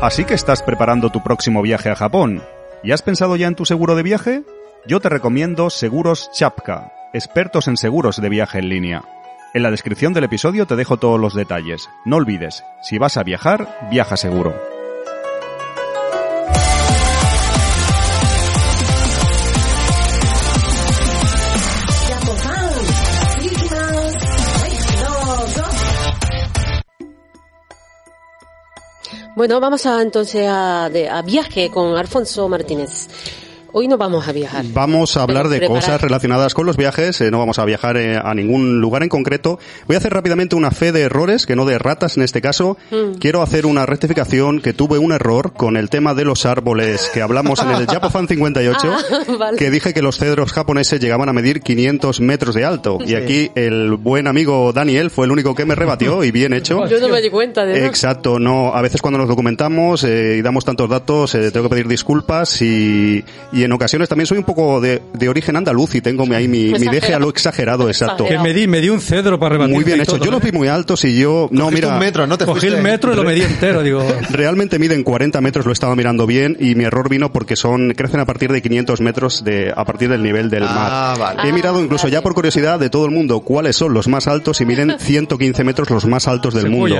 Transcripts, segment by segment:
Así que estás preparando tu próximo viaje a Japón. ¿Y has pensado ya en tu seguro de viaje? Yo te recomiendo Seguros Chapka, expertos en seguros de viaje en línea. En la descripción del episodio te dejo todos los detalles. No olvides, si vas a viajar, viaja seguro. Bueno, vamos a entonces a, de- a viaje con Alfonso Martínez. Hoy no vamos a viajar. Vamos a hablar de preparar- cosas relacionadas con los viajes, eh, no vamos a viajar eh, a ningún lugar en concreto. Voy a hacer rápidamente una fe de errores, que no de ratas en este caso. Mm. Quiero hacer una rectificación que tuve un error con el tema de los árboles que hablamos en el Japofan 58, Ah, vale. que dije que los cedros japoneses llegaban a medir 500 metros de alto. Y aquí el buen amigo Daniel fue el único que me rebatió y bien hecho. Yo no me di cuenta de. Exacto, no, a veces cuando nos documentamos eh, y damos tantos datos eh, tengo que pedir disculpas y, y en ocasiones también soy un poco de, de origen andaluz y tengo mi- ahí mi, mi deje a lo exagerado, exacto. Que me di, me di un cedro para rebatir. Muy bien hecho. Yo los vi muy altos y yo, no, Cogiste mira, un metro, ¿no? Te Cogí el metro y lo medí entero, digo. realmente miden 40 metros, lo estaba mirando bien y mi error vino porque son, crecen a partir de 500 metros de, a partir del nivel del Ah, mar. vale. He mirado incluso ya por curiosidad de todo el mundo cuáles son los más altos y miden 115 metros los más altos del mundo.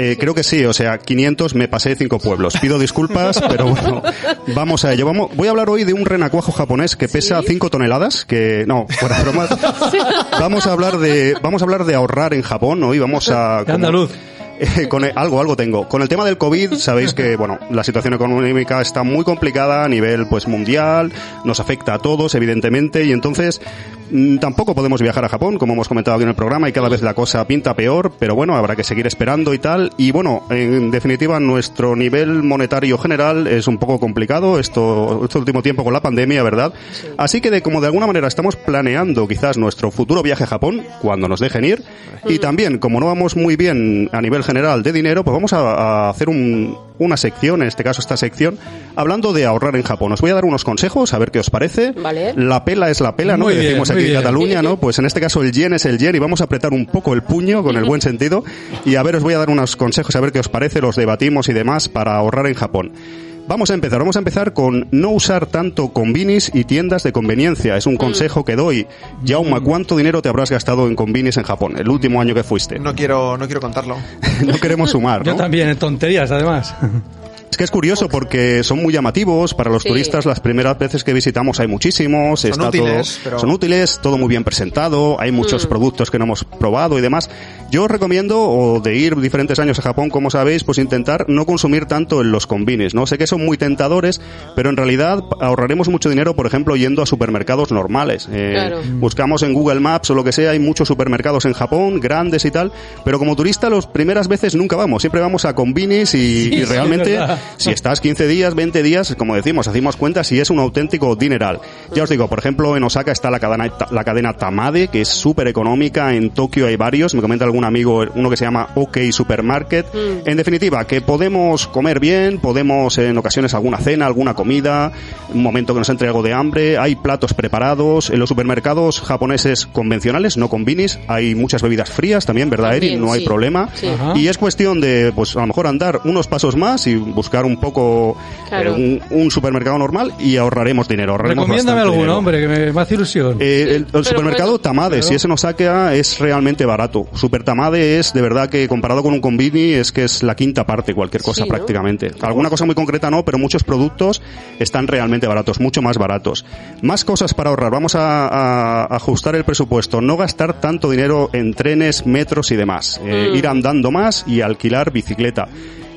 Eh, creo que sí, o sea, 500 me pasé de cinco pueblos. Pido disculpas, pero bueno, vamos a ello. Vamos, voy a hablar hoy de un renacuajo japonés que pesa 5 toneladas, que no, fuera bromas. Vamos a hablar de, vamos a hablar de ahorrar en Japón hoy, vamos a... Como- andaluz. eh, con el- algo, algo tengo. Con el tema del COVID, sabéis que, bueno, la situación económica está muy complicada a nivel, pues, mundial, nos afecta a todos, evidentemente, y entonces, tampoco podemos viajar a Japón, como hemos comentado aquí en el programa, y cada vez la cosa pinta peor, pero bueno, habrá que seguir esperando y tal, y bueno, en definitiva, nuestro nivel monetario general es un poco complicado, esto, este último tiempo con la pandemia, ¿verdad? Así que de, como de alguna manera estamos planeando quizás nuestro futuro viaje a Japón, cuando nos dejen ir, y también, como no vamos muy bien a nivel general de dinero, pues vamos a, a hacer un- una sección, en este caso esta sección, hablando de ahorrar en Japón. Os voy a dar unos consejos, a ver qué os parece. Vale. La pela es la pela, ¿no? Muy que bien, decimos muy aquí en bien. Cataluña, ¿no? Pues en este caso el yen es el yen y vamos a apretar un poco el puño con el buen sentido. Y a ver, os voy a dar unos consejos, a ver qué os parece, los debatimos y demás para ahorrar en Japón. Vamos a empezar, vamos a empezar con no usar tanto combinis y tiendas de conveniencia. Es un consejo que doy. Jauma, ¿cuánto dinero te habrás gastado en combinis en Japón el último año que fuiste? No quiero, no quiero contarlo. No queremos sumar, Yo ¿no? también, en tonterías, además. Es que es curioso porque son muy llamativos para los Sí. turistas. Las primeras veces que visitamos hay muchísimos. Son está útiles, todo, pero- Son útiles, todo muy bien presentado. Hay muchos Mm. productos que no hemos probado y demás. Yo os recomiendo, o de ir diferentes años a Japón, como sabéis, pues intentar no consumir tanto en los combines, ¿no? Sé que son muy tentadores, pero en realidad ahorraremos mucho dinero, por ejemplo, yendo a supermercados normales. Eh, Claro. Buscamos en Google Maps o lo que sea, hay muchos supermercados en Japón, grandes y tal, pero como turista las primeras veces nunca vamos, siempre vamos a combinis y, Sí, y sí, realmente. Si estás 15 días, 20 días, como decimos, hacemos cuentas y es un auténtico dineral. Ya os digo, por ejemplo, en Osaka está la cadena, la cadena Tamade, que es súper económica, en Tokio hay varios, me comenta algún amigo, uno que se llama OK Supermarket. En definitiva, que podemos comer bien, podemos en ocasiones alguna cena, alguna comida, un momento que nos entre algo de hambre, hay platos preparados, en los supermercados japoneses convencionales, no combinis, hay muchas bebidas frías también, ¿verdad, Eri? No hay sí. problema. Sí. Y es cuestión de, pues a lo mejor andar unos pasos más y buscar un poco Claro. eh, un, un supermercado normal y ahorraremos dinero. Ahorraremos Recomiéndame alguno, dinero. hombre, que me, me hace ilusión. Eh, el, el supermercado bueno, Tamade, claro. si ese nos saca, es realmente barato. Super Tamade es, de verdad, que comparado con un combini, es que es la quinta parte, cualquier cosa Sí, ¿no? prácticamente. Alguna cosa muy concreta no, pero muchos productos están realmente baratos, mucho más baratos. Más cosas para ahorrar. Vamos a, a ajustar el presupuesto. No gastar tanto dinero en trenes, metros y demás. Eh, Mm. Ir andando más y alquilar bicicleta.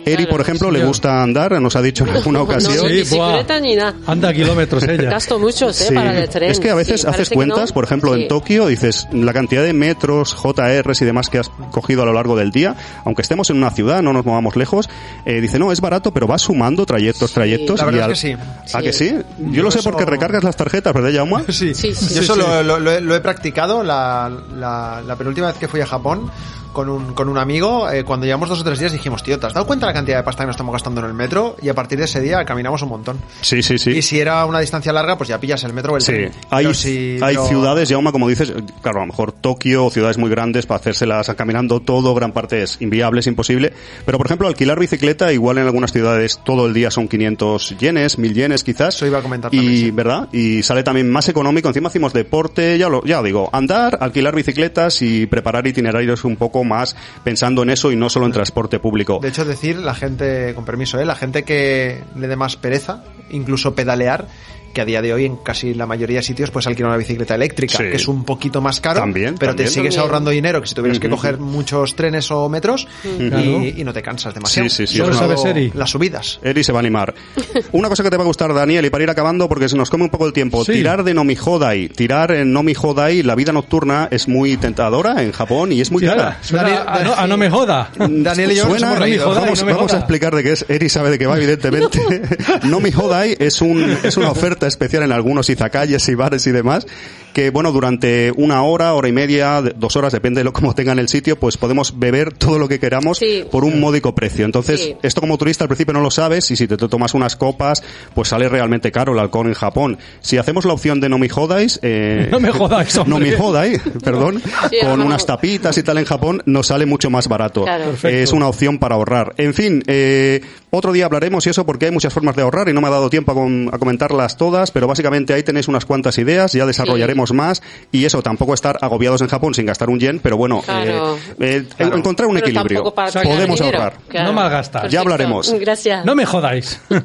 Eri, Claro, por ejemplo, le señor. gusta andar, nos ha dicho en alguna ocasión. no, Sí, ni nada. Anda kilómetros ella. Gasto muchos, ¿eh? Sí. Para el tren. Es que a veces Sí, haces cuentas, no. por ejemplo, Sí. en Tokio, dices la cantidad de metros, JRs y demás que has cogido a lo largo del día, aunque estemos en una ciudad, no nos movamos lejos, eh, dice, no, es barato, pero vas sumando trayectos, trayectos. La verdad y es que sí. ¿A que sí? Yo Yo lo sé eso- porque recargas las tarjetas, ¿verdad, Jaume? Sí, Sí, sí, yo sí, eso sí. Lo, lo- lo he- lo he practicado la, la, la penúltima vez que fui a Japón con un, con un amigo. eh, cuando llevamos dos o tres días dijimos, tío, ¿te has dado cuenta la cantidad de pasta que nos estamos gastando en el metro? Y a partir de ese día caminamos un montón. Sí, sí, sí. Y si era una distancia larga, pues ya pillas el metro o el Sí, tren. hay, si hay lo- ciudades, Jaume, como dices, claro, a lo mejor Tokio, ciudades muy grandes, para hacérselas caminando todo, gran parte es inviable, es imposible. Pero, por ejemplo, alquilar bicicleta, igual en algunas ciudades todo el día son 500 yenes, 1000 yenes quizás. Eso iba a comentar Y, también, sí. ¿verdad? Y sale también más económico. Encima hacemos deporte, ya lo, ya digo, andar, alquilar bicicletas y preparar itinerarios un poco más pensando en eso y no solo en transporte público. De hecho, decir, la gente, con permiso, ¿eh? la gente que le dé más pereza, incluso pedalear, que a día de hoy en casi la mayoría de sitios puedes alquilar una bicicleta eléctrica, Sí. que es un poquito más caro, También, pero también. te sigues También. ahorrando dinero que si tuvieras que Ujú. coger muchos trenes o metros y, Claro. y no te cansas demasiado. Sí, sí, sí, todo ¿Sabes, Eri? Las subidas. Eri se va a animar. Una cosa que te va a gustar, Daniel, y para ir acabando, porque se nos come un poco el tiempo. Sí. Tirar de Nomi Hodai. Tirar en Nomi Hodai, la vida nocturna es muy tentadora en Japón y es muy Sí, cara. Daniel- a, no, a no me joda. Daniel y yo nos Suena-. Nomi Hodai, vamos, no me vamos a explicar de qué es. Eri sabe de qué va, evidentemente. Nomi Hodai es, un, es una oferta especial en algunos izakayas y bares y demás, que bueno, durante una hora, hora y media, dos horas, depende de lo como tengan el sitio, pues podemos beber todo lo que queramos Sí. por un módico precio. Entonces, Sí. esto como turista al principio no lo sabes y si te, te tomas unas copas, pues sale realmente caro el alcohol en Japón. Si hacemos la opción de no mi jodais, eh, No me jodáis, hombre. no mi jodai, perdón, Sí, con no. unas tapitas y tal en Japón, nos sale mucho más barato. Claro. Es una opción para ahorrar. En fin, eh, otro día hablaremos y eso porque hay muchas formas de ahorrar y no me ha dado tiempo a, com- a comentarlas todas, pero básicamente ahí tenéis unas cuantas ideas, ya desarrollaremos más y eso, tampoco estar agobiados en Japón sin gastar un yen, pero bueno, Claro. eh, eh, encontrar un Pero equilibrio. Podemos dinero. ahorrar. Claro. No malgastar. Perfecto. Ya hablaremos. Gracias. No me jodáis.